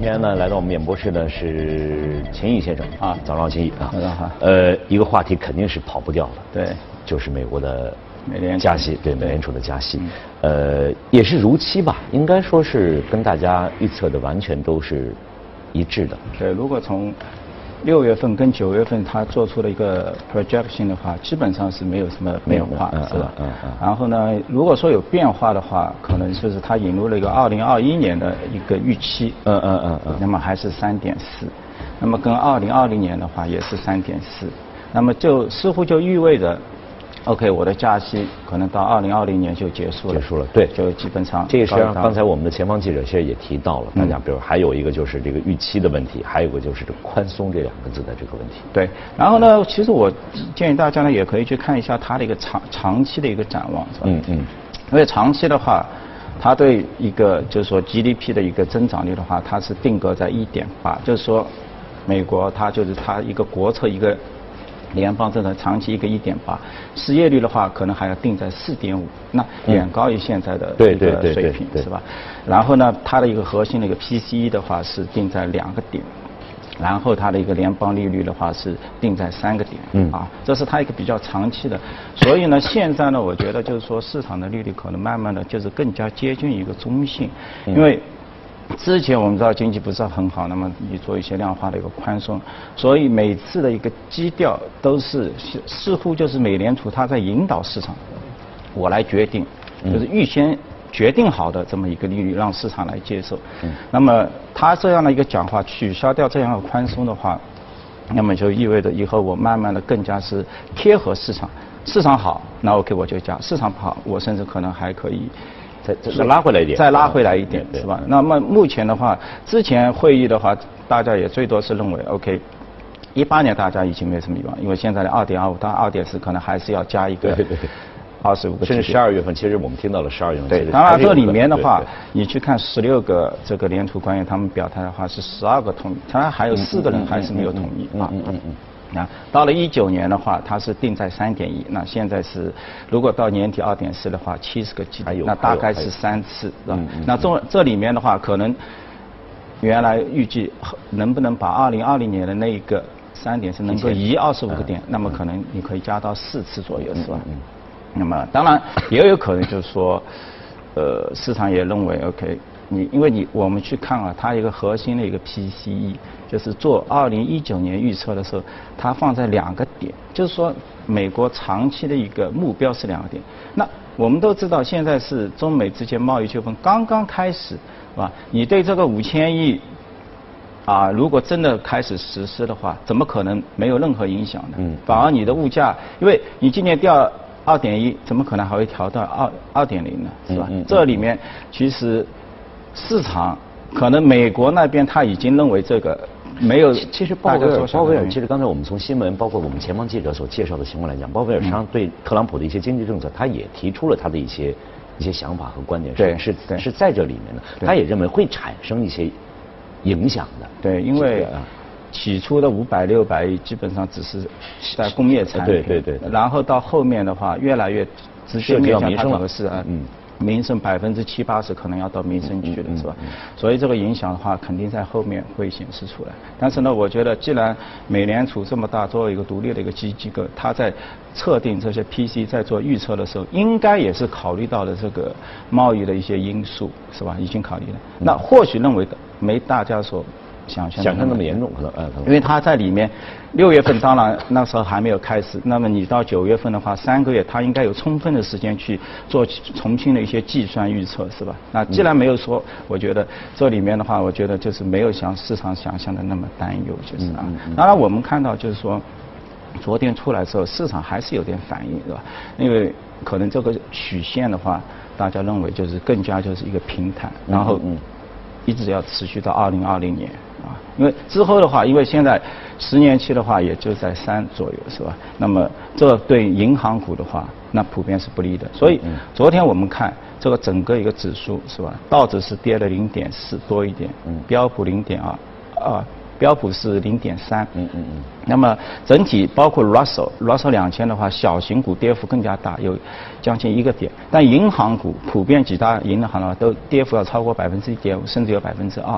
今天呢，来到我们演播室的是秦毅先生啊，早上好，秦毅啊，早上好。呃，一个话题肯定是跑不掉的，对，就是美国的美联储。加息，对美联储的加息，呃，也是如期吧，应该说是跟大家预测的完全都是一致的。对，如果从六月份跟九月份它做出了一个 projection 的话，基本上是没有什么变化，是吧？嗯嗯。嗯然后呢，如果说有变化的话，可能就是它引入了一个二零二一年的一个预期，嗯嗯嗯嗯。那么还是三点四，那么跟二零二零年的话也是三点四，那么就似乎就意味着，OK，我的假期可能到二零二零年就结束了，结束了对就基本上这个实际上，告一段落刚才我们的前方记者其实也提到了，大家比如还有一个就是这个预期的问题，还有一个就是这个宽松这两个字的这个问题。对，然后呢，其实我建议大家呢也可以去看一下它的一个长长期的一个展望，是吧？嗯嗯。因为长期的话，它对一个就是说 GDP 的一个增长率的话，它是定格在一点八，就是说美国它就是它一个国策一个。联邦政策长期一个一点八，失业率的话可能还要定在四点五，那远高于现在的嗯对一个对对对水平，是吧？然后呢，它的一个核心的一个 PCE 的话是定在两个点，然后它的一个联邦利率的话是定在三个点，嗯啊，这是它一个比较长期的，所以呢，现在呢，我觉得就是说市场的利率可能慢慢的就是更加接近一个中性，嗯因为。之前我们知道经济不是很好，那么你做一些量化的一个宽松，所以每次的一个基调都是似似乎就是美联储它在引导市场，我来决定，就是预先决定好的这么一个利率，让市场来接受。那么他这样的一个讲话，取消掉这样的宽松的话，那么就意味着以后我慢慢的更加是贴合市场，市场好，那 OK 我就加；市场不好，我甚至可能还可以。再再再拉回来一点再拉回来一点，对是吧？那么目前的话，之前会议的话，大家也最多是认为，OK，一八年大家已经没什么欲望，因为现在的二点二五到二点四可能还是要加一个对对对二十五个甚至十二月份，其实我们听到了十二月份。其对，当然这里面的话对对，你去看十六个这个联储官员他们表态的话是十二个同意，当然还有四个人还是没有同意啊。嗯嗯嗯啊，到了一九年的话，它是定在三点一，那现在是如果到年底二点四的话，七十个基，那大概是三次，是吧嗯嗯？那这这里面的话，可能原来预计能不能把二零二零年的那一个三点是能够移二十五个点，那么可能你可以加到四次左右，是吧？嗯那么当然也有可能就是说，呃，市场也认为 OK，你因为你我们去看啊，它一个核心的一个 PCE，就是做二零一九年预测的时候，它放在两个点，就是说美国长期的一个目标是两个点。那我们都知道现在是中美之间贸易纠纷刚刚开始，是吧？你对这个五千亿。啊，如果真的开始实施的话，怎么可能没有任何影响呢？嗯反而你的物价，因为你今年掉二点一，怎么可能还会调到二二点零呢？是吧？嗯嗯嗯这里面其实市场可能美国那边他已经认为这个没有其其实鲍大威尔，鲍威尔，其实刚才我们从新闻，包括我们前方记者所介绍的情况来讲，鲍威尔实际上对特朗普的一些经济政策，他也提出了他的一些一些想法和观点，对是是是在这里面的。他也认为会产生一些影响的。对，因为啊。起初的五百六百亿基本上只是在工业产品，对对对对。然后到后面的话，越来越直接面向它到民生了。整个是啊，嗯民生百分之七八十可能要到民生去了，是吧嗯？所以这个影响的话，肯定在后面会显示出来。但是呢，我觉得既然美联储这么大，作为一个独立的一个机机构，它在测定这些 PC 在做预测的时候，应该也是考虑到了这个贸易的一些因素，是吧？已经考虑了。那或许认为的没大家所想象想象那么严重，可能呃，因为它在里面，六月份当然那时候还没有开始，那么你到九月份的话，三个月它应该有充分的时间去做重新的一些计算预测，是吧？那既然没有说，我觉得这里面的话，我觉得就是没有像市场想象的那么担忧，就是啊。当然我们看到就是说，昨天出来之后，市场还是有点反应，是吧？因为可能这个曲线的话，大家认为就是更加就是一个平坦，然后嗯嗯一直要持续到二零二零年啊，因为之后的话，因为现在十年期的话也就在三左右，是吧？那么这对银行股的话，那普遍是不利的。所以昨天我们看这个整个一个指数是吧？道指是跌了零点四多一点，嗯标普零点二，啊，标普是零点三。嗯嗯嗯。那么整体包括 Russell Russell 两千的话，小型股跌幅更加大，有将近一个点。但银行股普遍几大银行的话都跌幅要超过百分之一点五，甚至有百分之二，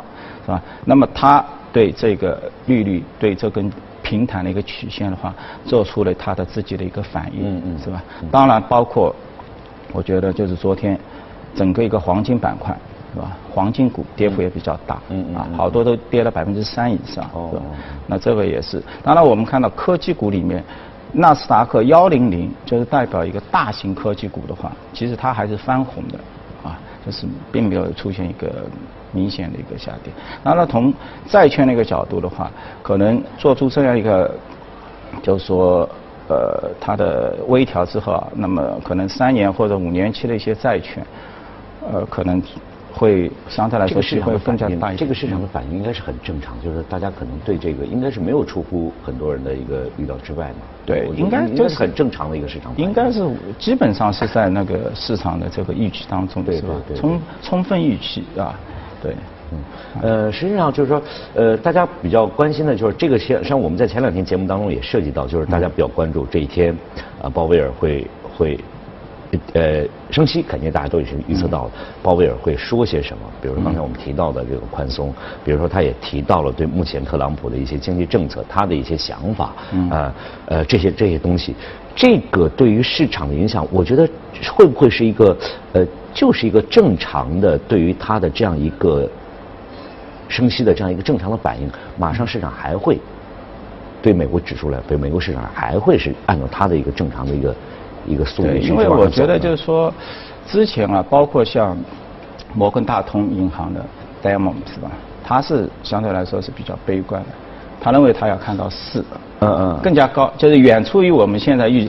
是吧？那么它对这个利率对这根平坦的一个曲线的话，做出了它的自己的一个反应，嗯嗯是吧？当然包括，我觉得就是昨天整个一个黄金板块。是吧？黄金股跌幅也比较大，嗯嗯啊，好多都跌了百分之三以上，哦是吧？那这个也是。当然，我们看到科技股里面，纳斯达克幺零零就是代表一个大型科技股的话，其实它还是翻红的，啊，就是并没有出现一个明显的一个下跌。当然，从债券那个角度的话，可能做出这样一个，就是说。呃，它的微调之后啊，那么可能三年或者五年期的一些债券，呃，可能会相对来说这个市场会更加大。这个市场的反应应该是很正常，就是大家可能对这个应该是没有出乎很多人的一个预料之外嘛。对应该就是很正常的一个市场应。该是基本上是在那个市场的这个预期当中，对是吧充充分预期啊，对。嗯，呃，实际上就是说，呃，大家比较关心的就是这个，像像我们在前两天节目当中也涉及到，就是大家比较关注这一天，啊，鲍威尔会会。呃，升息肯定大家都已经预测到了，鲍威尔会说些什么？比如说刚才我们提到的这个宽松，比如说他也提到了对目前特朗普的一些经济政策，他的一些想法，啊，呃，这些这些东西，这个对于市场的影响，我觉得会不会是一个呃，就是一个正常的对于他的这样一个升息的这样一个正常的反应，马上市场还会对美国指数来，对美国市场还会是按照它的一个正常的一个一个速率对，去因为我觉得就是说，之前啊，包括像摩根大通银行的 Diamond 是吧？他是相对来说是比较悲观的，他认为他要看到四，嗯嗯更加高，就是远出于我们现在预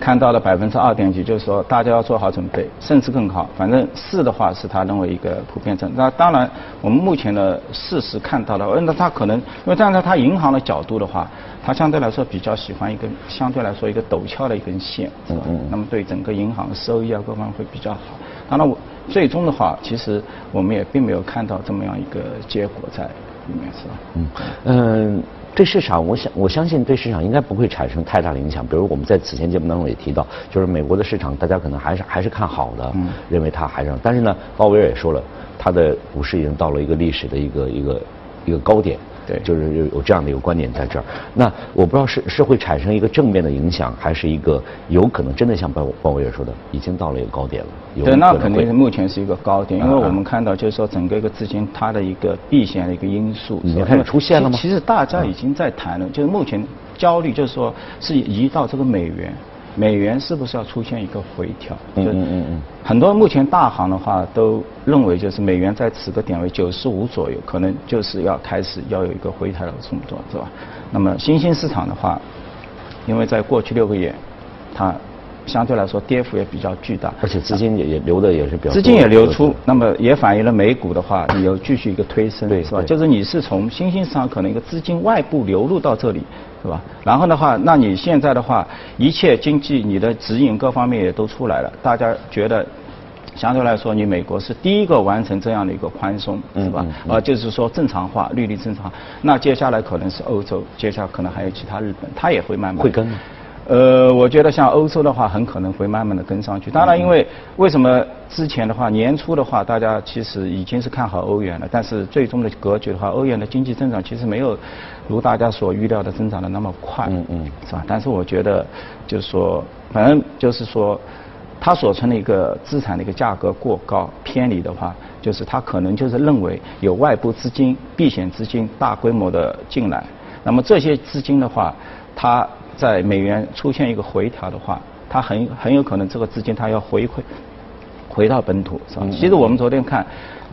看到了百分之二点几，就是说大家要做好准备，甚至更好。反正四的话是他认为一个普遍增。那当然，我们目前的事实看到了，呃那他可能，因为站在他银行的角度的话，他相对来说比较喜欢一根相对来说一个陡峭的一根线，是吧？那么对整个银行的收益啊各方面会比较好。当然我最终的话，其实我们也并没有看到这么样一个结果在里面，是吧？嗯嗯，对市场，我想我相信对市场应该不会产生太大的影响。比如我们在此前节目当中也提到，就是美国的市场，大家可能还是还是看好的，嗯认为它还是，但是呢，鲍威尔也说了，他的股市已经到了一个历史的一个一个一个高点。对就是有有这样的一个观点在这儿。那我不知道是是会产生一个正面的影响，还是一个有可能真的像鲍鲍威尔说的，已经到了一个高点了。有对，那肯定是目前是一个高点，因为我们看到就是说整个一个资金它的一个避险的一个因素是吧已经开始出现了吗其其实大家已经在谈了，就是目前焦虑就是说是移到这个美元。美元是不是要出现一个回调？嗯嗯嗯嗯很多目前大行的话都认为，就是美元在此个点位九十五左右，可能就是要开始要有一个回调的动作，是吧？那么新兴市场的话，因为在过去六个月，它相对来说跌幅也比较巨大，而且资金也也流的也是比较资金也流出，那么也反映了美股的话，你有继续一个推升，对是吧？就是你是从新兴市场可能一个资金外部流入到这里，是吧？然后的话，那你现在的话，一切经济你的指引各方面也都出来了，大家觉得。相对来说，你美国是第一个完成这样的一个宽松，是吧嗯？嗯呃，就是说正常化，利率正常化。那接下来可能是欧洲，接下来可能还有其他日本，它也会慢慢会跟吗呃，我觉得像欧洲的话，很可能会慢慢的跟上去。当然，因为为什么之前的话，年初的话，大家其实已经是看好欧元了，但是最终的格局的话，欧元的经济增长其实没有如大家所预料的增长的那么快，嗯嗯是吧？但是我觉得，就是说，反正就是说，它所存的一个资产的一个价格过高偏离的话，就是它可能就是认为有外部资金、避险资金大规模的进来，那么这些资金的话，它在美元出现一个回调的话，它很很有可能这个资金它要回馈回到本土，是吧？嗯其实我们昨天看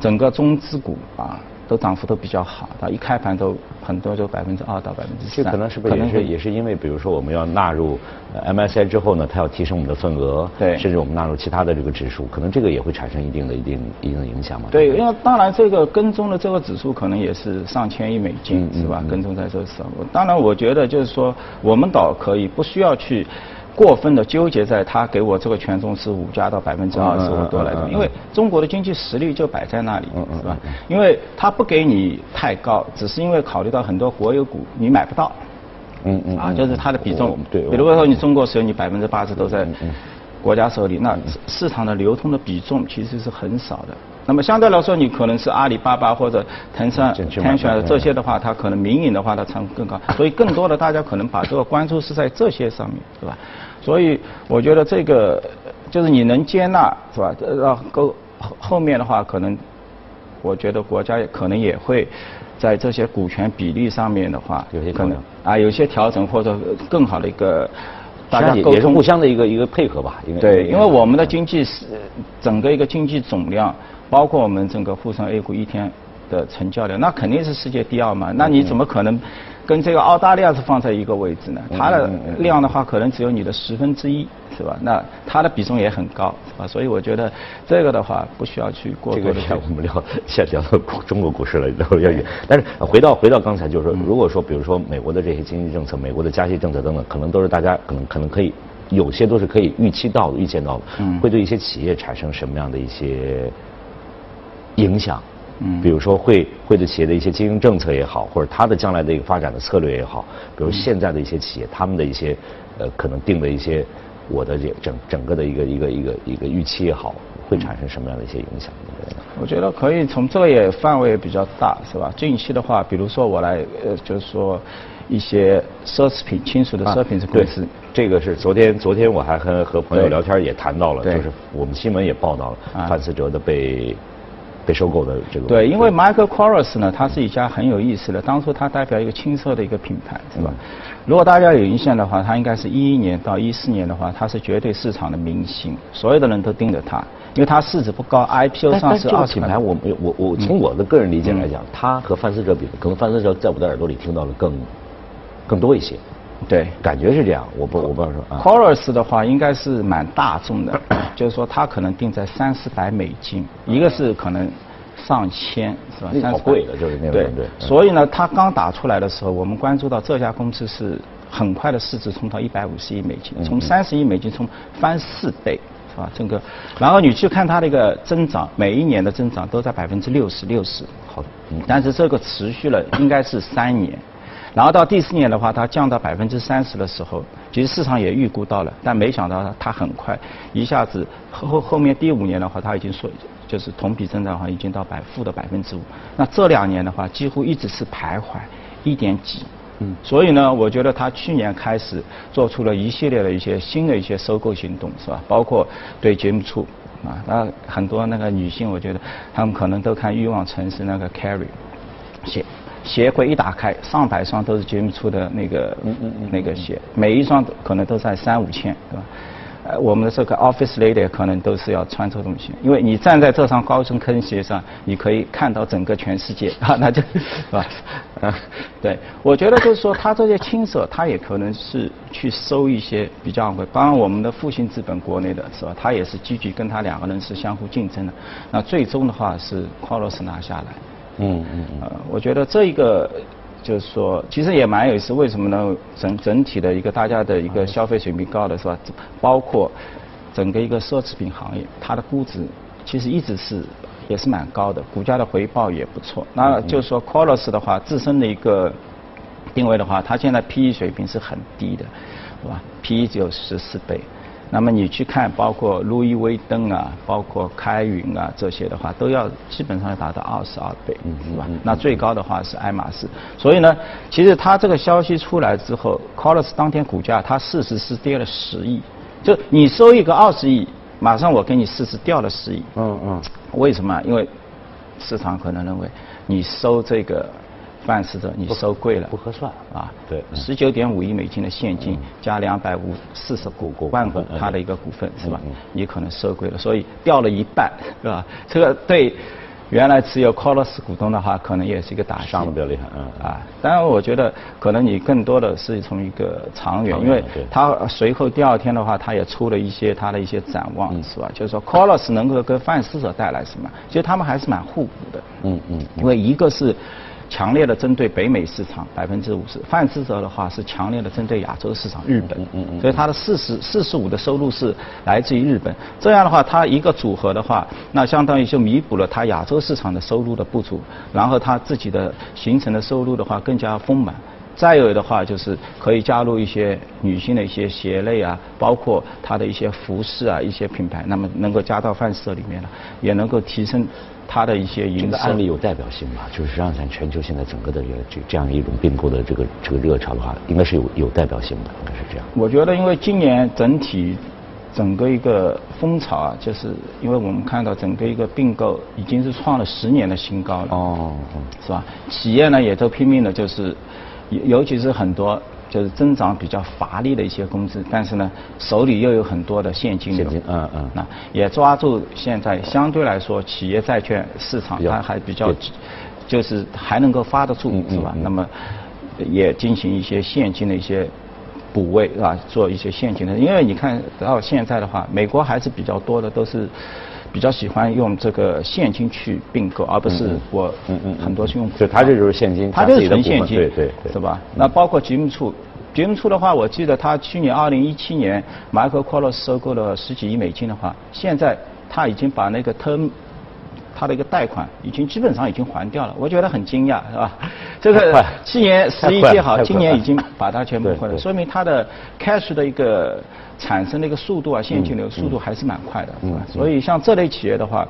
整个中资股啊。都涨幅都比较好，它一开盘都很多就百分之二到百分之三，这可能是不是也是也是因为，比如说我们要纳入呃 MSCI 之后呢，它要提升我们的份额，对甚至我们纳入其他的这个指数，可能这个也会产生一定的一定一定的影响嘛。对，因为当然这个跟踪的这个指数可能也是上千亿美金，是吧？嗯跟踪在这上，当然我觉得就是说，我们倒可以不需要去过分的纠结在他给我这个权重是五加到百分之二十五多来着，因为中国的经济实力就摆在那里，是吧？因为他不给你太高，只是因为考虑到很多国有股你买不到，嗯嗯，啊，就是它的比重，对，比如说你中国石油你百分之八十都在国家手里，那市场的流通的比重其实是很少的。那么相对来说，你可能是阿里巴巴或者腾讯、腾讯这些的话，它可能民营的话，它成本更高。所以更多的大家可能把这个关注是在这些上面，对吧？所以我觉得这个就是你能接纳，是吧？让后后面的话，可能我觉得国家可能也会在这些股权比例上面的话，有些可能啊，有些调整或者更好的一个。大家也是互相的一个一个配合吧。对，因为我们的经济是整个一个经济总量。包括我们整个沪深 A 股一天的成交量，那肯定是世界第二嘛。那你怎么可能跟这个澳大利亚是放在一个位置呢？它的量的话，可能只有你的十分之一，是吧？那它的比重也很高，啊，所以我觉得这个的话不需要去过多的。这个我们聊，先聊到中国股市了，聊要远。但是回到回到刚才，就是说，如果说比如说美国的这些经济政策、美国的加息政策等等，可能都是大家可能可能可以有些都是可以预期到的、预见到的，会对一些企业产生什么样的一些？影响，嗯，比如说会会对企业的一些经营政策也好，或者它的将来的一个发展的策略也好，比如现在的一些企业，他们的一些呃可能定的一些我的这整整个的一个一个一个一个预期也好，会产生什么样的一些影响？我觉得可以从这个也范围比较大，是吧？近期的话，比如说我来呃，就是说一些奢侈品、亲属的奢侈品公司，这个是昨天昨天我还和和朋友聊天也谈到了，就是我们新闻也报道了范思哲的被。被收购的这个对，因为 Michael Kors 呢，它是一家很有意思的。当初它代表一个青色的一个品牌，是吧？如果大家有印象的话，它应该是一一年到一四年的话，它是绝对市场的明星，所有的人都盯着它，因为它市值不高，IPO 上市二品牌，我我我从我的个人理解来讲，它和范思哲比，可能范思哲在我的耳朵里听到的更更多一些。对，感觉是这样，我不我不知道说。c o r u s 的话应该是蛮大众的，就是说它可能定在三四百美金，一个是可能上千是吧？那好贵的，就是那个。对对。所以呢，它刚打出来的时候，我们关注到这家公司是很快的市值冲到一百五十亿美金，从三十亿美金冲翻四倍是吧？整个，然后你去看它的一个增长，每一年的增长都在百分之六十六十，好，但是这个持续了应该是三年。然后到第四年的话，它降到百分之三十的时候，其实市场也预估到了，但没想到它很快一下子后后面第五年的话，它已经说就是同比增长的话已经到百负的百分之五。那这两年的话，几乎一直是徘徊一点几。嗯。所以呢，我觉得它去年开始做出了一系列的一些新的一些收购行动，是吧？包括对节目处啊，那很多那个女性，我觉得她们可能都看《欲望城市》那个 Carrie，写。鞋柜一打开，上百双都是杰米出的那个那个鞋，每一双可能都在三五千，对吧？呃，我们的这个 office lady 可能都是要穿这种鞋，因为你站在这双高跟坑鞋上，你可以看到整个全世界啊，那就是吧？啊，对，我觉得就是说，他这些青色，他也可能是去收一些比较昂贵。当然，我们的复兴资本国内的是吧？他也是积极跟他两个人是相互竞争的。那最终的话是 c o r o s 拿下来。嗯嗯呃，我觉得这一个就是说，其实也蛮有意思。为什么呢？整整体的一个大家的一个消费水平高的是吧？包括整个一个奢侈品行业，它的估值其实一直是也是蛮高的，股价的回报也不错。那就是说 c o l o s 的话，自身的一个定位的话，它现在 PE 水平是很低的，是吧？PE 只有十四倍。那么你去看，包括路易威登啊，包括开云啊这些的话，都要基本上要达到二十二倍，是吧？那最高的话是爱马仕。所以呢，其实它这个消息出来之后 c o l o s 当天股价它市值是跌了十亿，就你收一个二十亿，马上我给你市值掉了十亿。嗯嗯。为什么？因为市场可能认为你收这个。办事的你收贵了，不合算啊。对，十九点五亿美金的现金加两百五四十股万股，它的一个股份是吧？你可能收贵了，所以掉了一半，是吧？这个对原来持有 c o l o s 股东的话，可能也是一个打击。伤的比较厉害，嗯啊。当然，我觉得可能你更多的是从一个长远，因为他随后第二天的话，他也出了一些他的一些展望，是吧？就是说 c o l o s 能够跟范思哲带来什么？其实他们还是蛮互补的。嗯嗯。因为一个是。强烈的针对北美市场百分之五十，范思哲的话是强烈的针对亚洲市场日本，所以它的四十四十五的收入是来自于日本。这样的话，它一个组合的话，那相当于就弥补了它亚洲市场的收入的不足，然后它自己的形成的收入的话更加丰满。再有的话就是可以加入一些女性的一些鞋类啊，包括它的一些服饰啊，一些品牌，那么能够加到范思里面了，也能够提升它的一些。这个案例有代表性吧？就是实际上像全球现在整个的这这样一种并购的这个这个热潮的话，应该是有有代表性的，应该是这样。我觉得，因为今年整体整个一个风潮啊，就是因为我们看到整个一个并购已经是创了十年的新高了，哦，是吧？企业呢也都拼命的，就是。尤尤其是很多就是增长比较乏力的一些公司，但是呢，手里又有很多的现金流，嗯嗯，那也抓住现在相对来说企业债券市场它还比较，就是还能够发得住，是吧？那么也进行一些现金的一些补位，是吧？做一些现金的，因为你看到现在的话，美国还是比较多的都是。比较喜欢用这个现金去并购，而不是我嗯嗯很多是用。就他这就是现金，他就是纯现金，对对对，是吧？那包括吉姆处，吉姆处的话，我记得他去年二零一七年马可·科洛斯收购了十几亿美金的话，现在他已经把那个 term 他的一个贷款已经基本上已经还掉了，我觉得很惊讶，是吧？这个去年十一届好，今年已经把它全部还了，说明它的 cash 的一个。产生的一个速度啊，现金流速度还是蛮快的，是吧？所以像这类企业的话。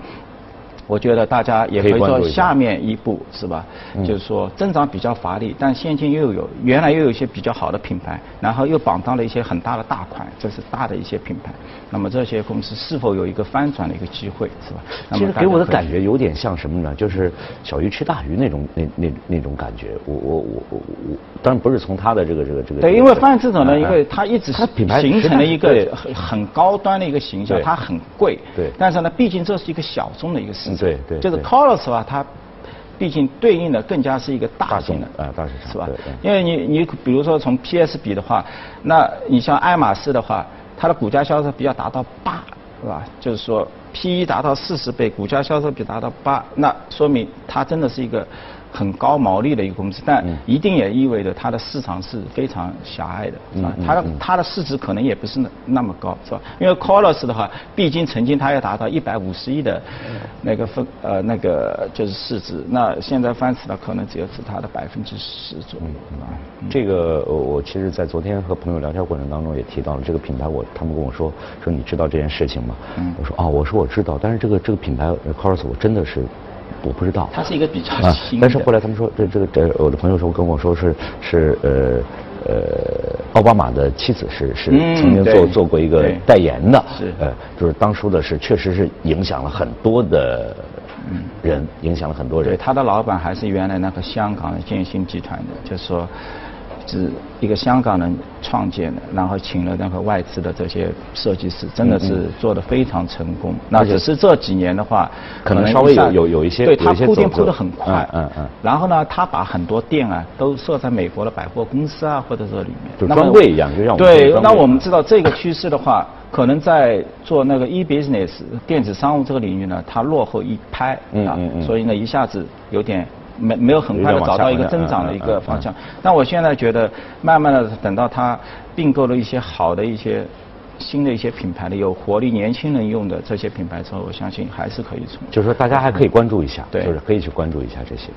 我觉得大家也可以说下面一步是吧？就是说增长比较乏力，但现金又有原来又有一些比较好的品牌，然后又绑到了一些很大的大款，这是大的一些品牌。那么这些公司是否有一个翻转的一个机会，是吧？其实给我的感觉有点像什么呢？就是小鱼吃大鱼那种那那那种感觉。我我我我我，当然不是从他的这个这个这个。对，因为范志总呢，因为他一直是形成了一个很很高端的一个形象，它很贵。对。但是呢，毕竟这是一个小众的一个市场。对对，就是 Colos 啊，它毕竟对应的更加是一个大型的啊，大市场是吧？因为你你比如说从 PS 比的话，那你像爱马仕的话，它的股价销售比要达到八，是吧？就是说 P/E 达到四十倍，股价销售比达到八，那说明它真的是一个。很高毛利的一个公司，但一定也意味着它的市场是非常狭隘的，是吧？它的它的市值可能也不是那那么高，是吧？因为 Colos 的话，毕竟曾经它要达到一百五十亿的那个分呃那个就是市值，那现在翻死了，可能只有是它的百分之十左右？这个我其实，在昨天和朋友聊天过程当中也提到了这个品牌，我他们跟我说说你知道这件事情吗？我说啊，我说我知道，但是这个这个品牌 Colos 我真的是。我不知道，它是一个比较新。但是后来他们说，这这个这我的朋友说跟我说是是呃呃奥巴马的妻子是是曾经做做过一个代言的，是呃就是当初的是确实是影响了很多的人，影响了很多人。对，他的老板还是原来那个香港的建新集团的，就是说。是一个香港人创建的，然后请了那个外资的这些设计师，真的是做的非常成功。那只是这几年的话，可能稍微有有有一些，对他铺垫铺的很快。嗯嗯。然后呢，他把很多店啊都设在美国的百货公司啊或者这里面，就专柜一样，就让我们对。那我们知道这个趋势的话，可能在做那个 e business 电子商务这个领域呢，它落后一拍啊，所以呢一下子有点。没没有很快的找到一个增长的一个方向，但我现在觉得，慢慢的等到它并购了一些好的一些新的一些品牌的有活力年轻人用的这些品牌之后，我相信还是可以从。就是说大家还可以关注一下，就是可以去关注一下这些。